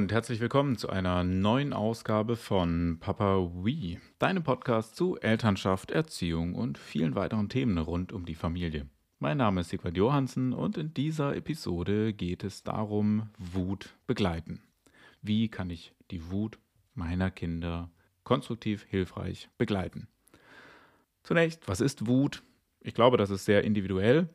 und herzlich willkommen zu einer neuen Ausgabe von Papa Wee, deinem Podcast zu Elternschaft, Erziehung und vielen weiteren Themen rund um die Familie. Mein Name ist Sigvard Johansen und in dieser Episode geht es darum, Wut begleiten. Wie kann ich die Wut meiner Kinder konstruktiv, hilfreich begleiten? Zunächst, was ist Wut? Ich glaube, das ist sehr individuell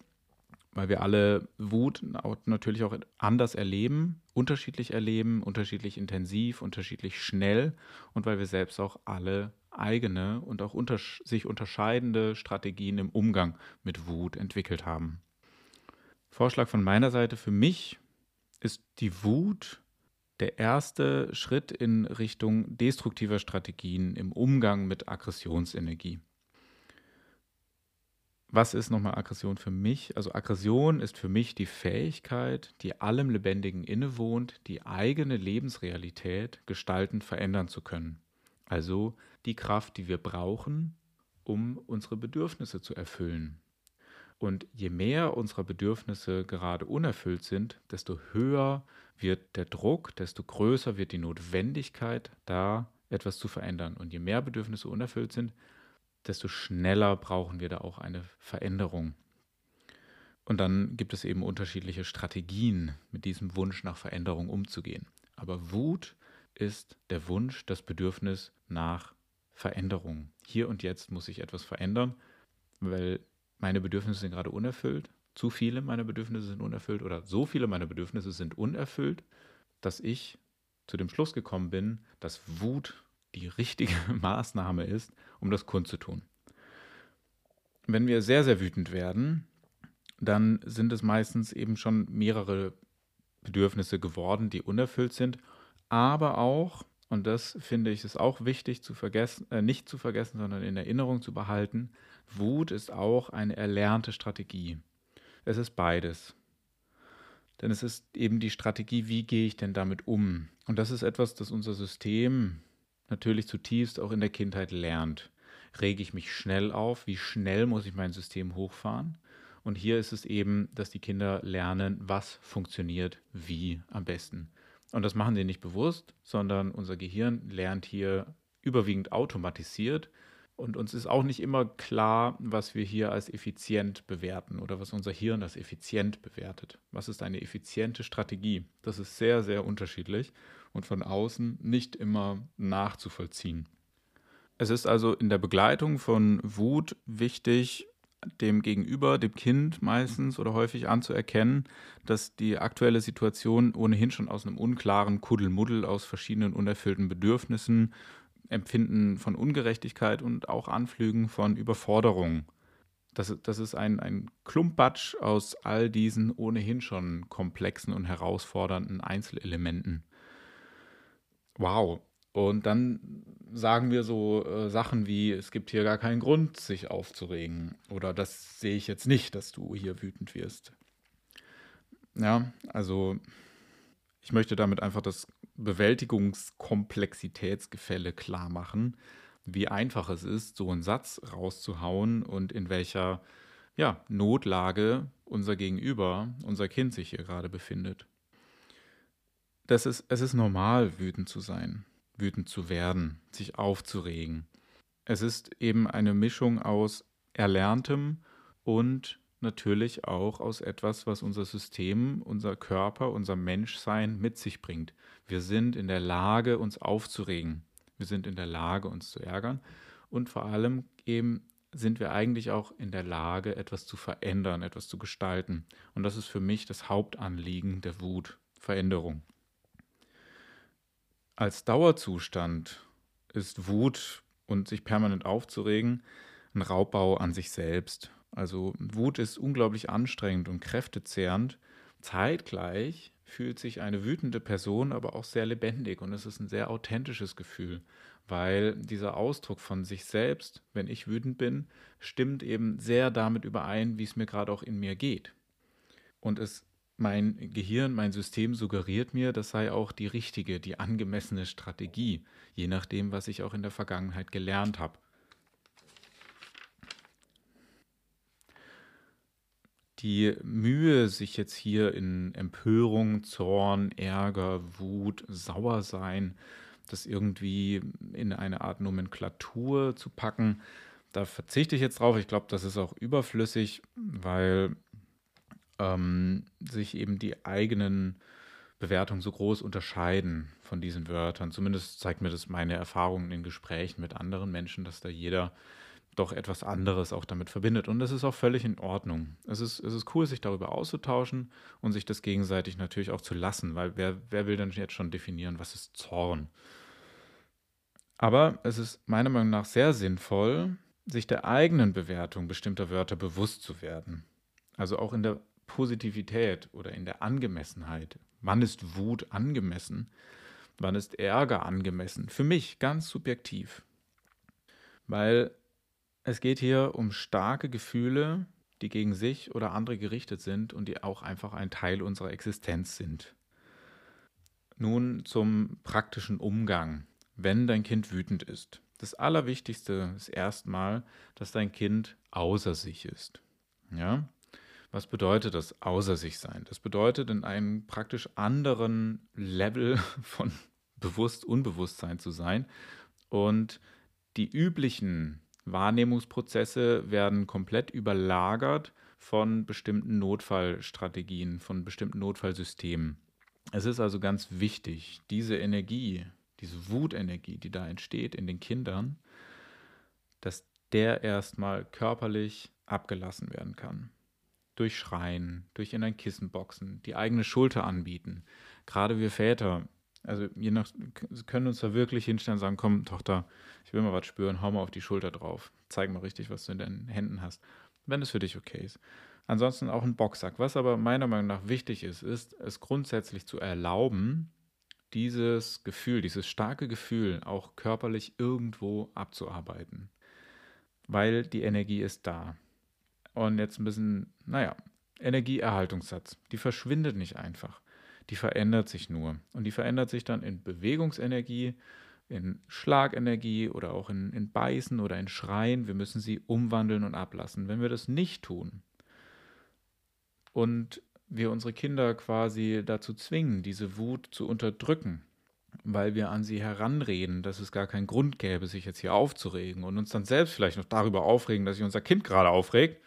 weil wir alle Wut natürlich auch anders erleben, unterschiedlich erleben, unterschiedlich intensiv, unterschiedlich schnell und weil wir selbst auch alle eigene und auch unter sich unterscheidende Strategien im Umgang mit Wut entwickelt haben. Vorschlag von meiner Seite für mich ist die Wut der erste Schritt in Richtung destruktiver Strategien im Umgang mit Aggressionsenergie. Was ist nochmal Aggression für mich? Also Aggression ist für mich die Fähigkeit, die allem Lebendigen innewohnt, die eigene Lebensrealität gestalten, verändern zu können. Also die Kraft, die wir brauchen, um unsere Bedürfnisse zu erfüllen. Und je mehr unserer Bedürfnisse gerade unerfüllt sind, desto höher wird der Druck, desto größer wird die Notwendigkeit, da etwas zu verändern. Und je mehr Bedürfnisse unerfüllt sind, desto schneller brauchen wir da auch eine Veränderung. Und dann gibt es eben unterschiedliche Strategien, mit diesem Wunsch nach Veränderung umzugehen. Aber Wut ist der Wunsch, das Bedürfnis nach Veränderung. Hier und jetzt muss ich etwas verändern, weil meine Bedürfnisse sind gerade unerfüllt. Zu viele meiner Bedürfnisse sind unerfüllt oder so viele meiner Bedürfnisse sind unerfüllt, dass ich zu dem Schluss gekommen bin, dass Wut die richtige Maßnahme ist, um das kundzutun. Wenn wir sehr, sehr wütend werden, dann sind es meistens eben schon mehrere Bedürfnisse geworden, die unerfüllt sind, aber auch, und das finde ich ist auch wichtig zu vergessen, äh, nicht zu vergessen, sondern in Erinnerung zu behalten, Wut ist auch eine erlernte Strategie. Es ist beides. Denn es ist eben die Strategie, wie gehe ich denn damit um? Und das ist etwas, das unser System natürlich zutiefst auch in der Kindheit lernt. Rege ich mich schnell auf? Wie schnell muss ich mein System hochfahren? Und hier ist es eben, dass die Kinder lernen, was funktioniert wie am besten. Und das machen sie nicht bewusst, sondern unser Gehirn lernt hier überwiegend automatisiert. Und uns ist auch nicht immer klar, was wir hier als effizient bewerten oder was unser Hirn als effizient bewertet. Was ist eine effiziente Strategie? Das ist sehr, sehr unterschiedlich und von außen nicht immer nachzuvollziehen. Es ist also in der Begleitung von Wut wichtig, dem Gegenüber, dem Kind meistens oder häufig anzuerkennen, dass die aktuelle Situation ohnehin schon aus einem unklaren Kuddelmuddel aus verschiedenen unerfüllten Bedürfnissen, Empfinden von Ungerechtigkeit und auch Anflügen von Überforderung. Das, das ist ein, ein Klumpatsch aus all diesen ohnehin schon komplexen und herausfordernden Einzelelementen wow. Und dann sagen wir so äh, Sachen wie, es gibt hier gar keinen Grund, sich aufzuregen. Oder das sehe ich jetzt nicht, dass du hier wütend wirst. Ja, also ich möchte damit einfach das Bewältigungskomplexitätsgefälle klar machen, wie einfach es ist, so einen Satz rauszuhauen und in welcher ja, Notlage unser Gegenüber, unser Kind sich hier gerade befindet das ist, es ist normal, wütend zu sein, wütend zu werden, sich aufzuregen. Es ist eben eine Mischung aus Erlerntem und natürlich auch aus etwas, was unser System, unser Körper, unser Menschsein mit sich bringt. Wir sind in der Lage, uns aufzuregen. Wir sind in der Lage, uns zu ärgern. Und vor allem eben sind wir eigentlich auch in der Lage, etwas zu verändern, etwas zu gestalten. Und das ist für mich das Hauptanliegen der Wut, Veränderung. Als Dauerzustand ist Wut und sich permanent aufzuregen ein Raubbau an sich selbst. Also Wut ist unglaublich anstrengend und kräftezehrend. Zeitgleich fühlt sich eine wütende Person aber auch sehr lebendig und es ist ein sehr authentisches Gefühl, weil dieser Ausdruck von sich selbst, wenn ich wütend bin, stimmt eben sehr damit überein, wie es mir gerade auch in mir geht. Und es mein Gehirn, mein System suggeriert mir, das sei auch die richtige, die angemessene Strategie, je nachdem, was ich auch in der Vergangenheit gelernt habe. die Mühe, sich jetzt hier in Empörung, Zorn, Ärger, Wut, Sauersein, das irgendwie in eine Art Nomenklatur zu packen, da verzichte ich jetzt drauf. Ich glaube, das ist auch überflüssig, weil ähm, sich eben die eigenen Bewertungen so groß unterscheiden von diesen Wörtern. Zumindest zeigt mir das meine Erfahrungen in Gesprächen mit anderen Menschen, dass da jeder doch etwas anderes auch damit verbindet. Und das ist auch völlig in Ordnung. Es ist, es ist cool, sich darüber auszutauschen und sich das gegenseitig natürlich auch zu lassen, weil wer, wer will denn jetzt schon definieren, was ist Zorn? Aber es ist meiner Meinung nach sehr sinnvoll, sich der eigenen Bewertung bestimmter Wörter bewusst zu werden. Also auch in der Positivität oder in der Angemessenheit. Wann ist Wut angemessen? Wann ist Ärger angemessen? Für mich ganz subjektiv. Weil es geht hier um starke Gefühle, die gegen sich oder andere gerichtet sind und die auch einfach ein Teil unserer Existenz sind. Nun zum praktischen Umgang, wenn dein Kind wütend ist. Das Allerwichtigste ist erstmal, dass dein Kind außer sich ist. Ja? Was bedeutet das außer sich sein? Das bedeutet in einem praktisch anderen Level von bewusst Unbewusstsein zu sein und die üblichen Wahrnehmungsprozesse werden komplett überlagert von bestimmten Notfallstrategien, von bestimmten Notfallsystemen. Es ist also ganz wichtig, diese Energie, diese Wutenergie, die da entsteht in den Kindern, dass der erstmal körperlich abgelassen werden kann. Durch Schreien, durch in ein Kissen boxen, die eigene Schulter anbieten. Gerade wir Väter also je nach, können uns da wirklich hinstellen und sagen, komm, Tochter, ich will mal was spüren, hau mal auf die Schulter drauf. Zeig mal richtig, was du in deinen Händen hast. Wenn es für dich okay ist. Ansonsten auch ein Boxsack. Was aber meiner Meinung nach wichtig ist, ist, es grundsätzlich zu erlauben, dieses Gefühl, dieses starke Gefühl auch körperlich irgendwo abzuarbeiten. Weil die Energie ist da. Und jetzt ein bisschen, naja, Energieerhaltungssatz. Die verschwindet nicht einfach die verändert sich nur. Und die verändert sich dann in Bewegungsenergie, in Schlagenergie oder auch in, in Beißen oder in Schreien. Wir müssen sie umwandeln und ablassen. Wenn wir das nicht tun und wir unsere Kinder quasi dazu zwingen, diese Wut zu unterdrücken, weil wir an sie heranreden, dass es gar keinen Grund gäbe, sich jetzt hier aufzuregen und uns dann selbst vielleicht noch darüber aufregen, dass sich unser Kind gerade aufregt,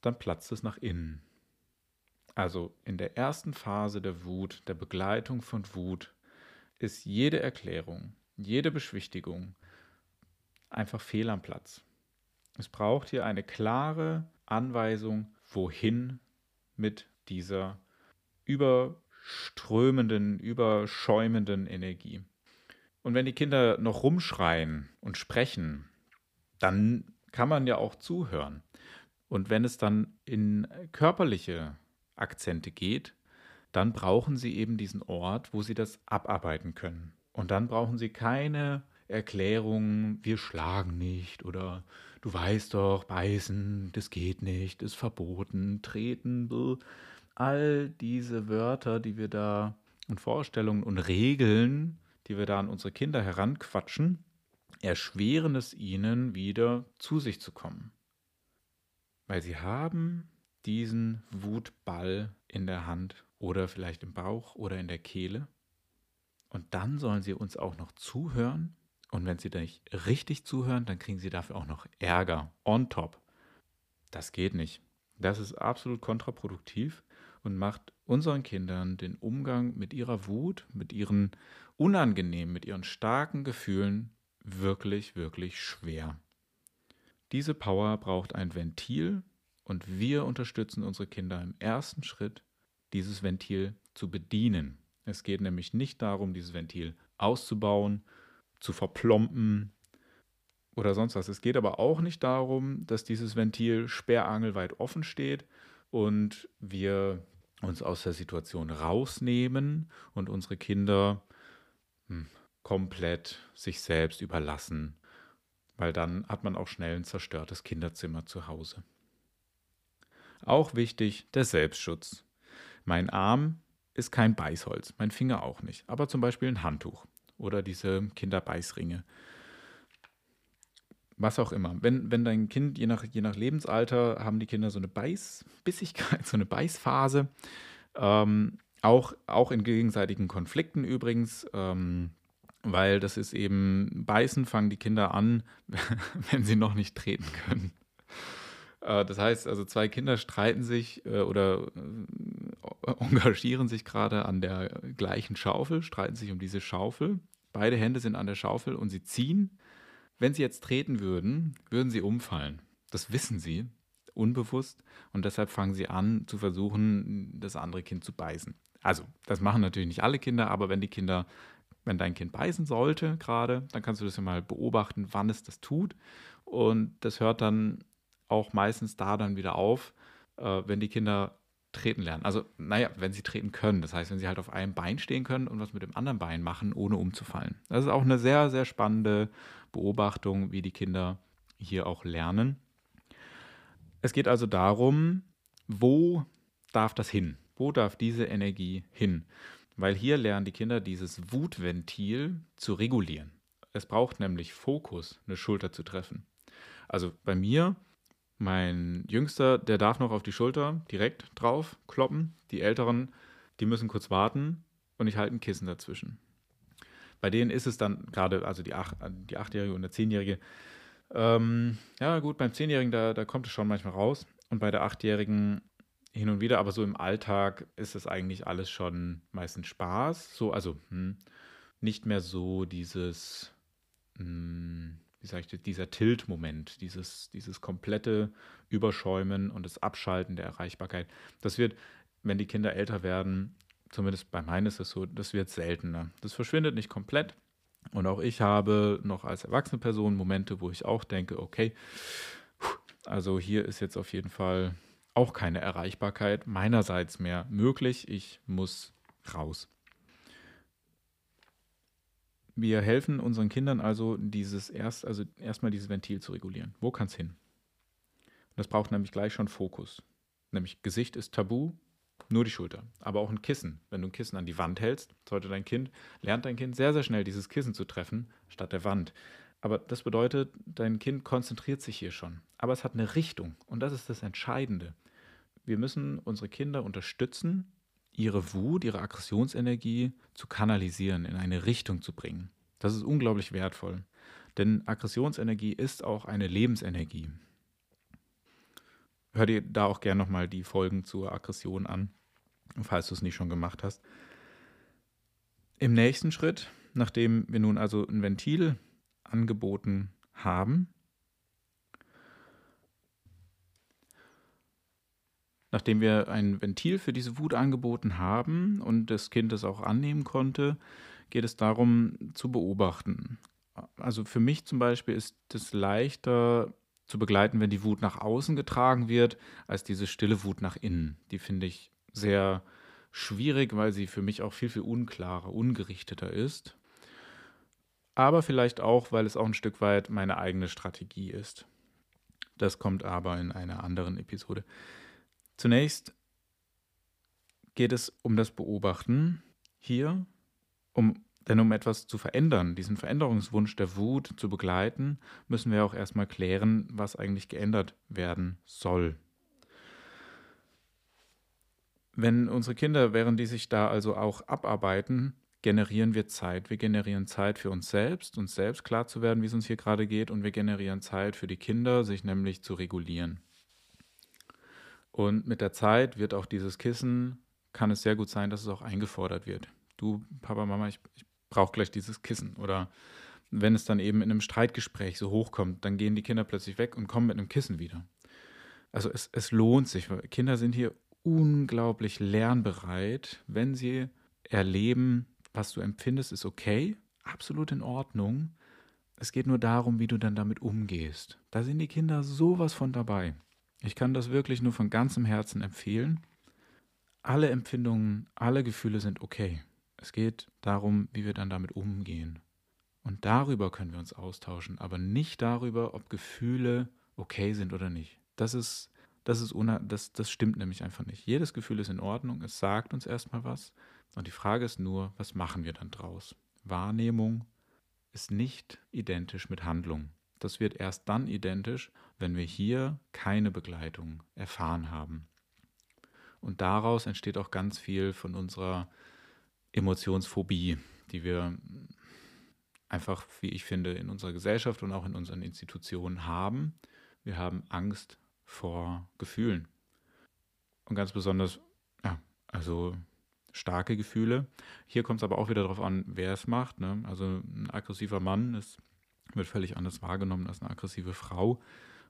dann platzt es nach innen. Also in der ersten Phase der Wut, der Begleitung von Wut, ist jede Erklärung, jede Beschwichtigung einfach fehl am Platz. Es braucht hier eine klare Anweisung, wohin mit dieser überströmenden, überschäumenden Energie. Und wenn die Kinder noch rumschreien und sprechen, dann kann man ja auch zuhören. Und wenn es dann in körperliche Akzente geht, dann brauchen Sie eben diesen Ort, wo Sie das abarbeiten können. Und dann brauchen Sie keine Erklärung, wir schlagen nicht oder du weißt doch, beißen, das geht nicht, ist verboten, treten, bläh. all diese Wörter, die wir da und Vorstellungen und Regeln, die wir da an unsere Kinder heranquatschen, erschweren es ihnen wieder zu sich zu kommen. Weil sie haben diesen Wutball in der Hand oder vielleicht im Bauch oder in der Kehle. Und dann sollen sie uns auch noch zuhören. Und wenn sie nicht richtig zuhören, dann kriegen sie dafür auch noch Ärger on top. Das geht nicht. Das ist absolut kontraproduktiv und macht unseren Kindern den Umgang mit ihrer Wut, mit ihren unangenehmen, mit ihren starken Gefühlen wirklich, wirklich schwer. Diese Power braucht ein Ventil, und wir unterstützen unsere Kinder im ersten Schritt, dieses Ventil zu bedienen. Es geht nämlich nicht darum, dieses Ventil auszubauen, zu verplompen oder sonst was. Es geht aber auch nicht darum, dass dieses Ventil sperrangelweit offen steht und wir uns aus der Situation rausnehmen und unsere Kinder hm, komplett sich selbst überlassen, weil dann hat man auch schnell ein zerstörtes Kinderzimmer zu Hause. Auch wichtig der Selbstschutz. Mein Arm ist kein Beißholz, mein Finger auch nicht, aber zum Beispiel ein Handtuch oder diese Kinderbeißringe. was auch immer. Wenn, wenn dein Kind, je nach, je nach Lebensalter, haben die Kinder so eine Beißbissigkeit, so eine Beißphase. Ähm, auch, auch in gegenseitigen Konflikten übrigens, ähm, weil das ist eben, beißen fangen die Kinder an, wenn sie noch nicht treten können. Äh, das heißt, also zwei Kinder streiten sich äh, oder äh, engagieren sich gerade an der gleichen Schaufel, streiten sich um diese Schaufel. Beide Hände sind an der Schaufel und sie ziehen wenn sie jetzt treten würden, würden sie umfallen. Das wissen sie, unbewusst. Und deshalb fangen sie an zu versuchen, das andere Kind zu beißen. Also, das machen natürlich nicht alle Kinder, aber wenn die Kinder, wenn dein Kind beißen sollte gerade, dann kannst du das ja mal beobachten, wann es das tut. Und das hört dann auch meistens da dann wieder auf, äh, wenn die Kinder treten lernen. Also, naja, wenn sie treten können. Das heißt, wenn sie halt auf einem Bein stehen können und was mit dem anderen Bein machen, ohne umzufallen. Das ist auch eine sehr, sehr spannende Beobachtung, wie die Kinder hier auch lernen. Es geht also darum, wo darf das hin? Wo darf diese Energie hin? Weil hier lernen die Kinder dieses Wutventil zu regulieren. Es braucht nämlich Fokus, eine Schulter zu treffen. Also bei mir mein Jüngster, der darf noch auf die Schulter direkt drauf kloppen. Die Älteren, die müssen kurz warten und ich halte ein Kissen dazwischen. Bei denen ist es dann gerade, also die, Ach, die Achtjährige und der Zehnjährige, ähm, ja gut, beim Zehnjährigen, da, da kommt es schon manchmal raus. Und bei der Achtjährigen hin und wieder, aber so im Alltag ist es eigentlich alles schon meistens Spaß. So, also hm, nicht mehr so dieses, hm, wie sage ich, dieser Tilt-Moment, dieses, dieses komplette Überschäumen und das Abschalten der Erreichbarkeit. Das wird, wenn die Kinder älter werden, zumindest bei meinen ist es so, das wird seltener. Das verschwindet nicht komplett. Und auch ich habe noch als erwachsene Person Momente, wo ich auch denke, okay, also hier ist jetzt auf jeden Fall auch keine Erreichbarkeit meinerseits mehr möglich. Ich muss raus. Wir helfen unseren Kindern also, dieses erst, also erstmal dieses Ventil zu regulieren. Wo kann es hin? Das braucht nämlich gleich schon Fokus. Nämlich Gesicht ist tabu, nur die Schulter. Aber auch ein Kissen. Wenn du ein Kissen an die Wand hältst, sollte dein Kind, lernt dein Kind sehr, sehr schnell dieses Kissen zu treffen, statt der Wand. Aber das bedeutet, dein Kind konzentriert sich hier schon. Aber es hat eine Richtung. Und das ist das Entscheidende. Wir müssen unsere Kinder unterstützen, ihre Wut, ihre Aggressionsenergie zu kanalisieren, in eine Richtung zu bringen. Das ist unglaublich wertvoll. Denn Aggressionsenergie ist auch eine Lebensenergie. Hör dir da auch gerne nochmal die Folgen zur Aggression an, falls du es nicht schon gemacht hast. Im nächsten Schritt, nachdem wir nun also ein Ventil angeboten haben, nachdem wir ein Ventil für diese Wut angeboten haben und das Kind es auch annehmen konnte, geht es darum zu beobachten. Also für mich zum Beispiel ist es leichter, zu begleiten, wenn die Wut nach außen getragen wird, als diese stille Wut nach innen. Die finde ich sehr schwierig, weil sie für mich auch viel, viel unklarer, ungerichteter ist. Aber vielleicht auch, weil es auch ein Stück weit meine eigene Strategie ist. Das kommt aber in einer anderen Episode. Zunächst geht es um das Beobachten hier, um denn um etwas zu verändern, diesen Veränderungswunsch der Wut zu begleiten, müssen wir auch erstmal klären, was eigentlich geändert werden soll. Wenn unsere Kinder, während die sich da also auch abarbeiten, generieren wir Zeit. Wir generieren Zeit für uns selbst, uns selbst klar zu werden, wie es uns hier gerade geht, und wir generieren Zeit für die Kinder, sich nämlich zu regulieren. Und mit der Zeit wird auch dieses Kissen, kann es sehr gut sein, dass es auch eingefordert wird. Du, Papa, Mama, ich, ich brauche gleich dieses Kissen. Oder wenn es dann eben in einem Streitgespräch so hochkommt, dann gehen die Kinder plötzlich weg und kommen mit einem Kissen wieder. Also es, es lohnt sich. Kinder sind hier unglaublich lernbereit, wenn sie erleben, was du empfindest, ist okay, absolut in Ordnung. Es geht nur darum, wie du dann damit umgehst. Da sind die Kinder sowas von dabei. Ich kann das wirklich nur von ganzem Herzen empfehlen. Alle Empfindungen, alle Gefühle sind okay. Es geht darum, wie wir dann damit umgehen. Und darüber können wir uns austauschen, aber nicht darüber, ob Gefühle okay sind oder nicht. Das ist, das ist das, das stimmt nämlich einfach nicht. Jedes Gefühl ist in Ordnung, es sagt uns erstmal was. Und die Frage ist nur, was machen wir dann draus? Wahrnehmung ist nicht identisch mit Handlung. das wird erst dann identisch, wenn wir hier keine Begleitung erfahren haben. Und daraus entsteht auch ganz viel von unserer Emotionsphobie, die wir einfach, wie ich finde, in unserer Gesellschaft und auch in unseren Institutionen haben. Wir haben Angst vor Gefühlen. Und ganz besonders, ja, also starke Gefühle. Hier kommt es aber auch wieder darauf an, wer es macht. Ne? Also ein aggressiver Mann ist, wird völlig anders wahrgenommen als eine aggressive Frau.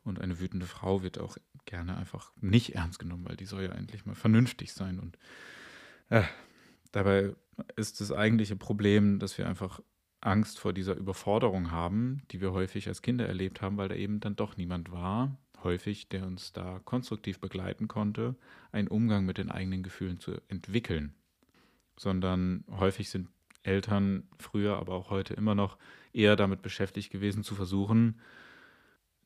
Und eine wütende Frau wird auch gerne einfach nicht ernst genommen, weil die soll ja endlich mal vernünftig sein. Und äh, dabei ist das eigentliche Problem, dass wir einfach Angst vor dieser Überforderung haben, die wir häufig als Kinder erlebt haben, weil da eben dann doch niemand war, häufig, der uns da konstruktiv begleiten konnte, einen Umgang mit den eigenen Gefühlen zu entwickeln. Sondern häufig sind Eltern früher, aber auch heute immer noch eher damit beschäftigt gewesen, zu versuchen,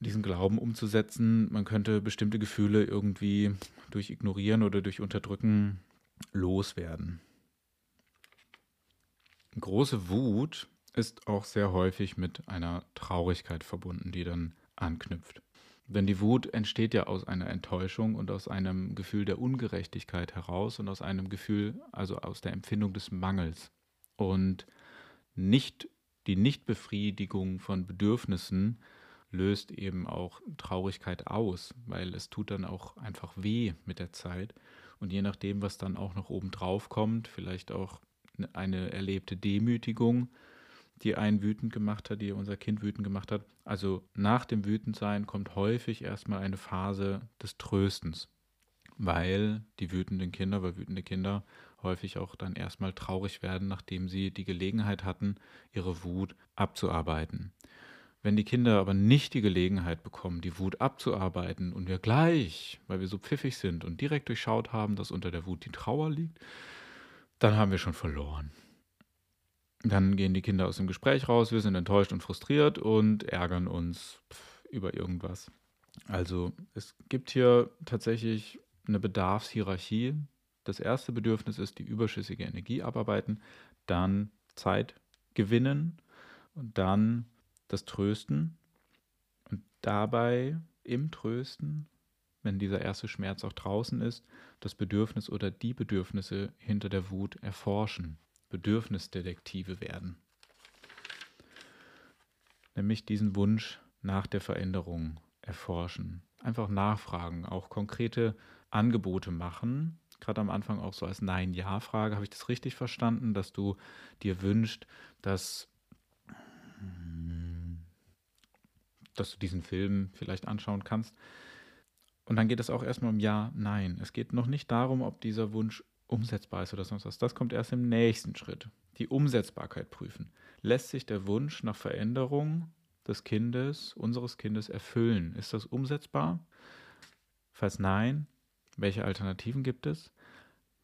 diesen Glauben umzusetzen, man könnte bestimmte Gefühle irgendwie durch Ignorieren oder durch Unterdrücken loswerden. Große Wut ist auch sehr häufig mit einer Traurigkeit verbunden, die dann anknüpft. Denn die Wut entsteht ja aus einer Enttäuschung und aus einem Gefühl der Ungerechtigkeit heraus und aus einem Gefühl, also aus der Empfindung des Mangels. Und nicht die Nichtbefriedigung von Bedürfnissen löst eben auch Traurigkeit aus, weil es tut dann auch einfach weh mit der Zeit. Und je nachdem, was dann auch noch oben drauf kommt, vielleicht auch eine erlebte Demütigung, die einen wütend gemacht hat, die unser Kind wütend gemacht hat. Also nach dem Wütendsein kommt häufig erstmal eine Phase des Tröstens, weil die wütenden Kinder, weil wütende Kinder häufig auch dann erstmal traurig werden, nachdem sie die Gelegenheit hatten, ihre Wut abzuarbeiten. Wenn die Kinder aber nicht die Gelegenheit bekommen, die Wut abzuarbeiten und wir gleich, weil wir so pfiffig sind und direkt durchschaut haben, dass unter der Wut die Trauer liegt, dann haben wir schon verloren. Dann gehen die Kinder aus dem Gespräch raus, wir sind enttäuscht und frustriert und ärgern uns über irgendwas. Also es gibt hier tatsächlich eine Bedarfshierarchie. Das erste Bedürfnis ist die überschüssige Energie abarbeiten, dann Zeit gewinnen und dann das Trösten und dabei im Trösten, wenn dieser erste Schmerz auch draußen ist, das Bedürfnis oder die Bedürfnisse hinter der Wut erforschen, Bedürfnisdetektive werden. Nämlich diesen Wunsch nach der Veränderung erforschen. Einfach nachfragen, auch konkrete Angebote machen. Gerade am Anfang auch so als Nein-Ja-Frage. Habe ich das richtig verstanden, dass du dir wünschst, dass dass du diesen Film vielleicht anschauen kannst. Und dann geht es auch erstmal um Ja, Nein. Es geht noch nicht darum, ob dieser Wunsch umsetzbar ist oder sonst was. Das kommt erst im nächsten Schritt. Die Umsetzbarkeit prüfen. Lässt sich der Wunsch nach Veränderung des Kindes, unseres Kindes erfüllen? Ist das umsetzbar? Falls nein, welche Alternativen gibt es?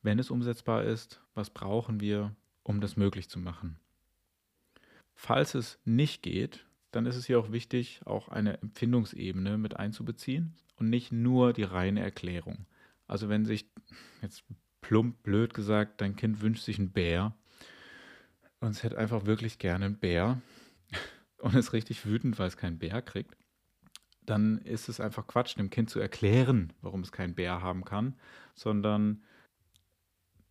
Wenn es umsetzbar ist, was brauchen wir, um das möglich zu machen? Falls es nicht geht, dann ist es hier auch wichtig, auch eine Empfindungsebene mit einzubeziehen und nicht nur die reine Erklärung. Also wenn sich, jetzt plump blöd gesagt, dein Kind wünscht sich einen Bär. Und es hätte einfach wirklich gerne einen Bär. Und ist richtig wütend, weil es keinen Bär kriegt, dann ist es einfach Quatsch, dem Kind zu erklären, warum es keinen Bär haben kann, sondern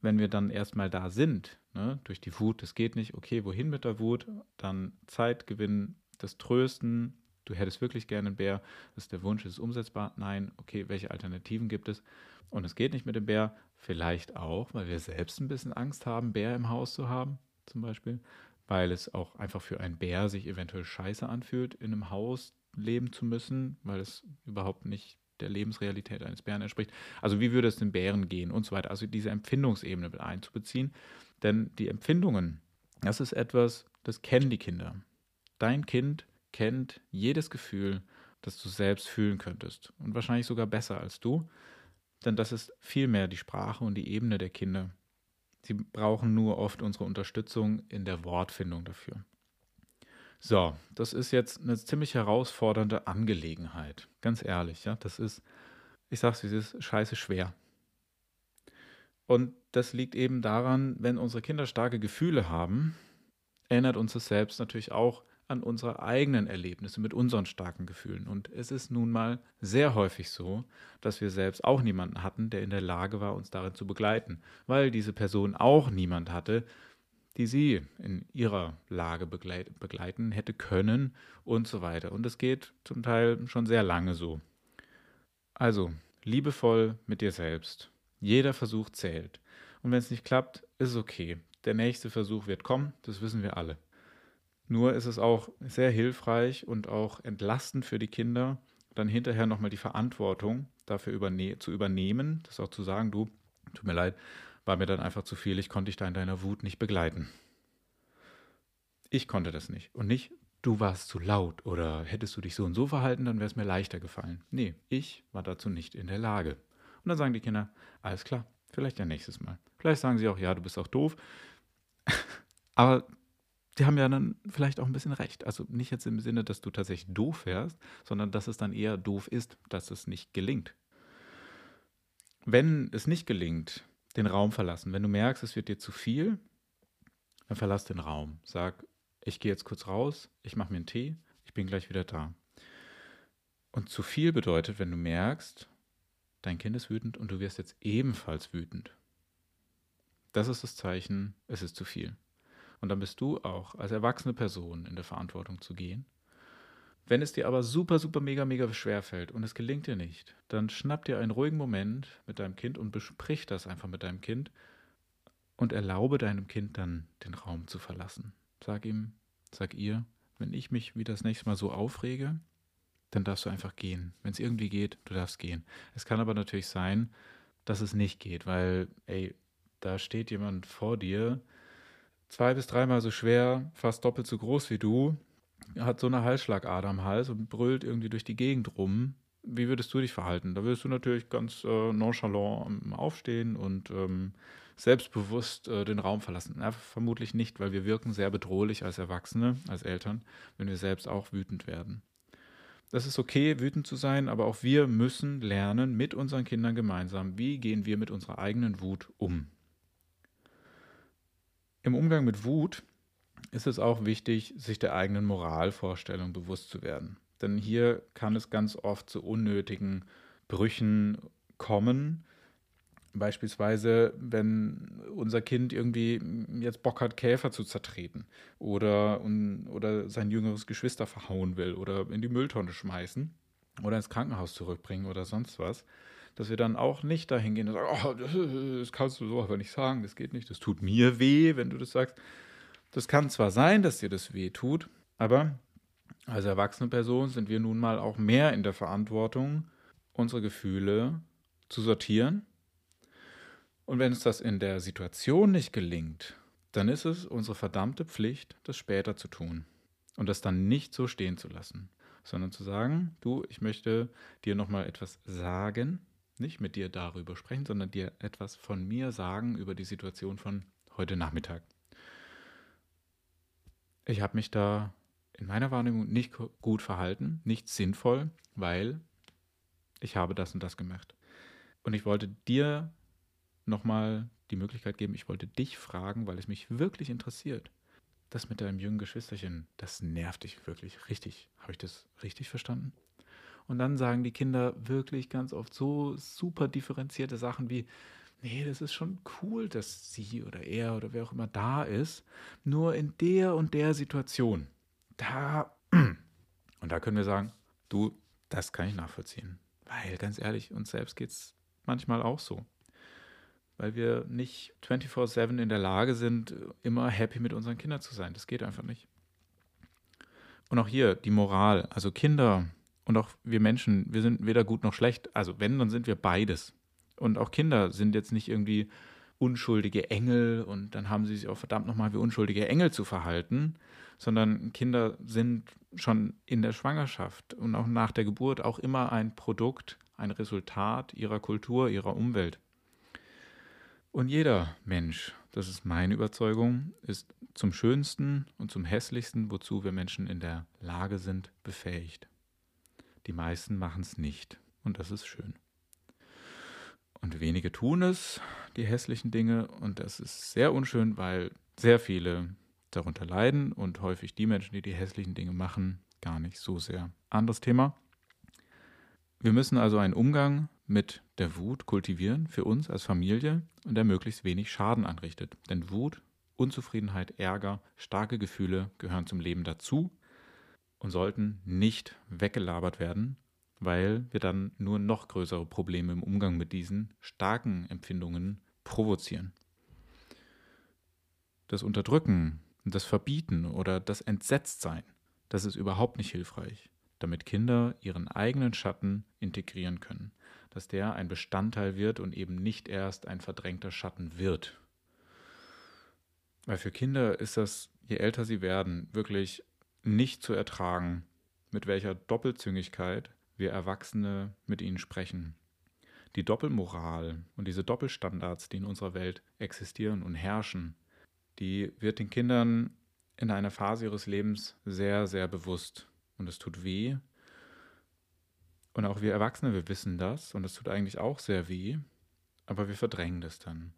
wenn wir dann erstmal da sind, ne, durch die Wut, das geht nicht, okay, wohin mit der Wut, dann Zeit gewinnen, das Trösten, du hättest wirklich gerne einen Bär, das ist der Wunsch, ist es umsetzbar? Nein, okay, welche Alternativen gibt es? Und es geht nicht mit dem Bär, vielleicht auch, weil wir selbst ein bisschen Angst haben, Bär im Haus zu haben, zum Beispiel, weil es auch einfach für einen Bär sich eventuell scheiße anfühlt, in einem Haus leben zu müssen, weil es überhaupt nicht der Lebensrealität eines Bären entspricht. Also wie würde es den Bären gehen und so weiter. Also diese Empfindungsebene mit einzubeziehen. Denn die Empfindungen, das ist etwas, das kennen die Kinder. Dein Kind kennt jedes Gefühl, das du selbst fühlen könntest. Und wahrscheinlich sogar besser als du. Denn das ist vielmehr die Sprache und die Ebene der Kinder. Sie brauchen nur oft unsere Unterstützung in der Wortfindung dafür. So, das ist jetzt eine ziemlich herausfordernde Angelegenheit. Ganz ehrlich, ja. Das ist, ich sag's wie es ist, scheiße schwer. Und das liegt eben daran, wenn unsere Kinder starke Gefühle haben, erinnert uns das selbst natürlich auch an unsere eigenen Erlebnisse mit unseren starken Gefühlen. Und es ist nun mal sehr häufig so, dass wir selbst auch niemanden hatten, der in der Lage war, uns darin zu begleiten, weil diese Person auch niemand hatte, die sie in ihrer Lage begleiten hätte können und so weiter. Und es geht zum Teil schon sehr lange so. Also, liebevoll mit dir selbst. Jeder Versuch zählt. Und wenn es nicht klappt, ist es okay. Der nächste Versuch wird kommen, das wissen wir alle. Nur ist es auch sehr hilfreich und auch entlastend für die Kinder, dann hinterher nochmal die Verantwortung dafür überne zu übernehmen, das auch zu sagen, du, tut mir leid, war mir dann einfach zu viel, ich konnte dich da in deiner Wut nicht begleiten. Ich konnte das nicht. Und nicht, du warst zu laut oder hättest du dich so und so verhalten, dann wäre es mir leichter gefallen. Nee, ich war dazu nicht in der Lage. Und dann sagen die Kinder, alles klar, vielleicht ja nächstes Mal. Vielleicht sagen sie auch, ja, du bist auch doof. Aber die haben ja dann vielleicht auch ein bisschen recht. Also nicht jetzt im Sinne, dass du tatsächlich doof wärst, sondern dass es dann eher doof ist, dass es nicht gelingt. Wenn es nicht gelingt, den Raum verlassen. Wenn du merkst, es wird dir zu viel, dann verlass den Raum. Sag, ich gehe jetzt kurz raus, ich mache mir einen Tee, ich bin gleich wieder da. Und zu viel bedeutet, wenn du merkst, dein Kind ist wütend und du wirst jetzt ebenfalls wütend. Das ist das Zeichen, es ist zu viel. Und dann bist du auch als erwachsene Person in der Verantwortung zu gehen. Wenn es dir aber super, super, mega, mega schwer fällt und es gelingt dir nicht, dann schnapp dir einen ruhigen Moment mit deinem Kind und besprich das einfach mit deinem Kind und erlaube deinem Kind dann den Raum zu verlassen. Sag ihm, sag ihr, wenn ich mich wie das nächste Mal so aufrege, dann darfst du einfach gehen. Wenn es irgendwie geht, du darfst gehen. Es kann aber natürlich sein, dass es nicht geht, weil, ey, da steht jemand vor dir, zwei bis dreimal so schwer, fast doppelt so groß wie du, hat so eine Halsschlagader am Hals und brüllt irgendwie durch die Gegend rum. Wie würdest du dich verhalten? Da würdest du natürlich ganz äh, nonchalant aufstehen und ähm, selbstbewusst äh, den Raum verlassen. Ja, vermutlich nicht, weil wir wirken sehr bedrohlich als Erwachsene, als Eltern, wenn wir selbst auch wütend werden. Das ist okay, wütend zu sein, aber auch wir müssen lernen mit unseren Kindern gemeinsam, wie gehen wir mit unserer eigenen Wut um. Im Umgang mit Wut ist es auch wichtig, sich der eigenen Moralvorstellung bewusst zu werden. Denn hier kann es ganz oft zu unnötigen Brüchen kommen. Beispielsweise, wenn unser Kind irgendwie jetzt Bock hat, Käfer zu zertreten oder, oder sein jüngeres Geschwister verhauen will oder in die Mülltonne schmeißen oder ins Krankenhaus zurückbringen oder sonst was, dass wir dann auch nicht dahin gehen und sagen, oh, das kannst du so aber nicht sagen, das geht nicht, das tut mir weh, wenn du das sagst. Das kann zwar sein, dass dir das weh tut, aber als erwachsene Person sind wir nun mal auch mehr in der Verantwortung, unsere Gefühle zu sortieren. Und wenn uns das in der Situation nicht gelingt, dann ist es unsere verdammte Pflicht, das später zu tun und das dann nicht so stehen zu lassen, sondern zu sagen, du, ich möchte dir nochmal etwas sagen, nicht mit dir darüber sprechen, sondern dir etwas von mir sagen über die Situation von heute Nachmittag. Ich habe mich da in meiner Wahrnehmung nicht gut verhalten, nicht sinnvoll, weil ich habe das und das gemacht. Und ich wollte dir nochmal die Möglichkeit geben, ich wollte dich fragen, weil es mich wirklich interessiert. Das mit deinem jungen Geschwisterchen, das nervt dich wirklich richtig. Habe ich das richtig verstanden? Und dann sagen die Kinder wirklich ganz oft so super differenzierte Sachen wie, nee, das ist schon cool, dass sie oder er oder wer auch immer da ist. Nur in der und der Situation, da, und da können wir sagen, du, das kann ich nachvollziehen. Weil, ganz ehrlich, uns selbst geht es manchmal auch so. Weil wir nicht 24-7 in der Lage sind, immer happy mit unseren Kindern zu sein. Das geht einfach nicht. Und auch hier die Moral. Also Kinder und auch wir Menschen, wir sind weder gut noch schlecht. Also wenn, dann sind wir beides. Und auch Kinder sind jetzt nicht irgendwie unschuldige Engel und dann haben sie sich auch verdammt nochmal wie unschuldige Engel zu verhalten, sondern Kinder sind schon in der Schwangerschaft und auch nach der Geburt auch immer ein Produkt, ein Resultat ihrer Kultur, ihrer Umwelt. Und jeder Mensch, das ist meine Überzeugung, ist zum Schönsten und zum Hässlichsten, wozu wir Menschen in der Lage sind, befähigt. Die meisten machen es nicht. Und das ist schön. Und wenige tun es, die hässlichen Dinge. Und das ist sehr unschön, weil sehr viele darunter leiden und häufig die Menschen, die die hässlichen Dinge machen, gar nicht so sehr. Anderes Thema. Wir müssen also einen Umgang mit der Wut kultivieren für uns als Familie und der möglichst wenig Schaden anrichtet. Denn Wut, Unzufriedenheit, Ärger, starke Gefühle gehören zum Leben dazu und sollten nicht weggelabert werden, weil wir dann nur noch größere Probleme im Umgang mit diesen starken Empfindungen provozieren. Das Unterdrücken, das Verbieten oder das Entsetztsein, das ist überhaupt nicht hilfreich, damit Kinder ihren eigenen Schatten integrieren können, dass der ein Bestandteil wird und eben nicht erst ein verdrängter Schatten wird. Weil für Kinder ist das, je älter sie werden, wirklich nicht zu ertragen, mit welcher Doppelzüngigkeit wir Erwachsene mit ihnen sprechen. Die Doppelmoral und diese Doppelstandards, die in unserer Welt existieren und herrschen, die wird den Kindern in einer Phase ihres Lebens sehr, sehr bewusst. Und es tut weh. Und auch wir Erwachsene, wir wissen das und es tut eigentlich auch sehr weh, aber wir verdrängen das dann.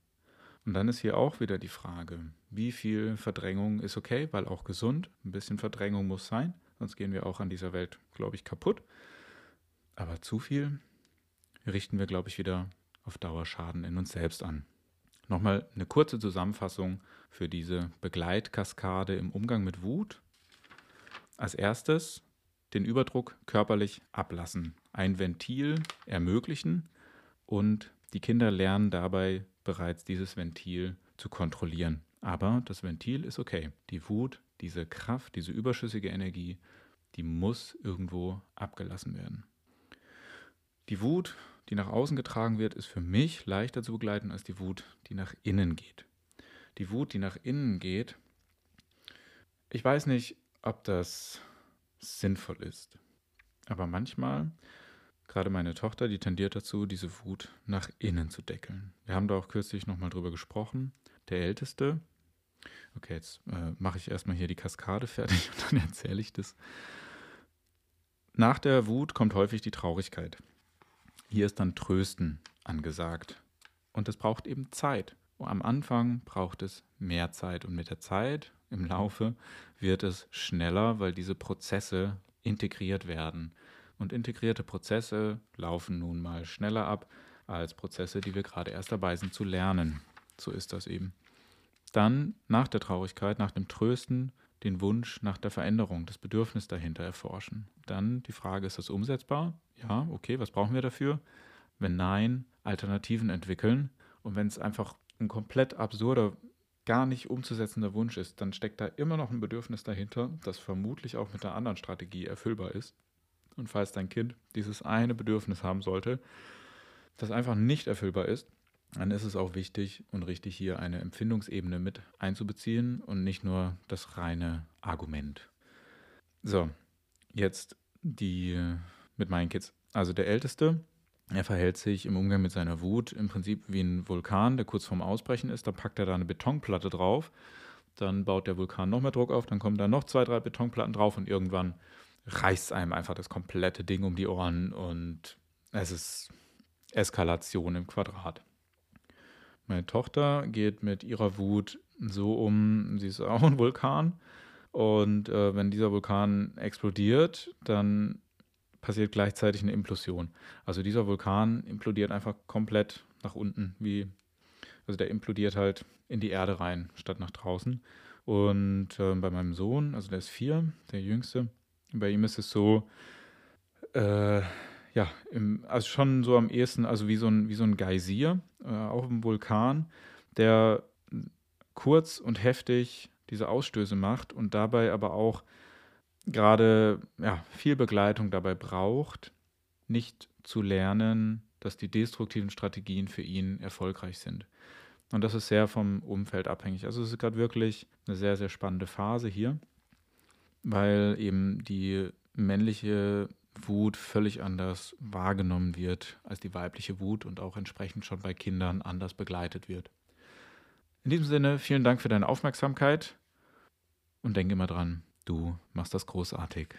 Und dann ist hier auch wieder die Frage, wie viel Verdrängung ist okay, weil auch gesund, ein bisschen Verdrängung muss sein, sonst gehen wir auch an dieser Welt, glaube ich, kaputt. Aber zu viel richten wir, glaube ich, wieder auf Dauer Schaden in uns selbst an. Nochmal eine kurze Zusammenfassung für diese Begleitkaskade im Umgang mit Wut. Als erstes den Überdruck körperlich ablassen, ein Ventil ermöglichen und die Kinder lernen dabei bereits dieses Ventil zu kontrollieren. Aber das Ventil ist okay. Die Wut, diese Kraft, diese überschüssige Energie, die muss irgendwo abgelassen werden. Die Wut die nach außen getragen wird, ist für mich leichter zu begleiten als die Wut, die nach innen geht. Die Wut, die nach innen geht, ich weiß nicht, ob das sinnvoll ist. Aber manchmal, gerade meine Tochter, die tendiert dazu, diese Wut nach innen zu deckeln. Wir haben da auch kürzlich nochmal drüber gesprochen. Der Älteste, okay, jetzt äh, mache ich erstmal hier die Kaskade fertig und dann erzähle ich das. Nach der Wut kommt häufig die Traurigkeit. Hier ist dann Trösten angesagt. Und es braucht eben Zeit. Am Anfang braucht es mehr Zeit und mit der Zeit im Laufe wird es schneller, weil diese Prozesse integriert werden. Und integrierte Prozesse laufen nun mal schneller ab als Prozesse, die wir gerade erst dabei sind zu lernen. So ist das eben. Dann nach der Traurigkeit, nach dem Trösten, den Wunsch nach der Veränderung, das Bedürfnis dahinter erforschen. Dann die Frage, ist das umsetzbar? Ja, okay, was brauchen wir dafür? Wenn nein, Alternativen entwickeln. Und wenn es einfach ein komplett absurder, gar nicht umzusetzender Wunsch ist, dann steckt da immer noch ein Bedürfnis dahinter, das vermutlich auch mit einer anderen Strategie erfüllbar ist. Und falls dein Kind dieses eine Bedürfnis haben sollte, das einfach nicht erfüllbar ist, dann ist es auch wichtig und richtig, hier eine Empfindungsebene mit einzubeziehen und nicht nur das reine Argument. So, jetzt die mit meinen Kids. Also der Älteste, er verhält sich im Umgang mit seiner Wut im Prinzip wie ein Vulkan, der kurz vorm Ausbrechen ist. Da packt er da eine Betonplatte drauf, dann baut der Vulkan noch mehr Druck auf, dann kommen da noch zwei, drei Betonplatten drauf und irgendwann reißt einem einfach das komplette Ding um die Ohren und es ist Eskalation im Quadrat. Meine Tochter geht mit ihrer Wut so um, sie ist auch ein Vulkan. Und äh, wenn dieser Vulkan explodiert, dann passiert gleichzeitig eine Implosion. Also dieser Vulkan implodiert einfach komplett nach unten, wie, also der implodiert halt in die Erde rein, statt nach draußen. Und äh, bei meinem Sohn, also der ist vier, der jüngste, bei ihm ist es so, äh, ja, im, also schon so am ehesten, also wie so ein, wie so ein Geysir, äh, auch ein Vulkan, der kurz und heftig diese Ausstöße macht und dabei aber auch gerade ja, viel Begleitung dabei braucht, nicht zu lernen, dass die destruktiven Strategien für ihn erfolgreich sind. Und das ist sehr vom Umfeld abhängig. Also es ist gerade wirklich eine sehr, sehr spannende Phase hier, weil eben die männliche Wut völlig anders wahrgenommen wird als die weibliche Wut und auch entsprechend schon bei Kindern anders begleitet wird. In diesem Sinne, vielen Dank für deine Aufmerksamkeit und denke immer dran, Du machst das großartig.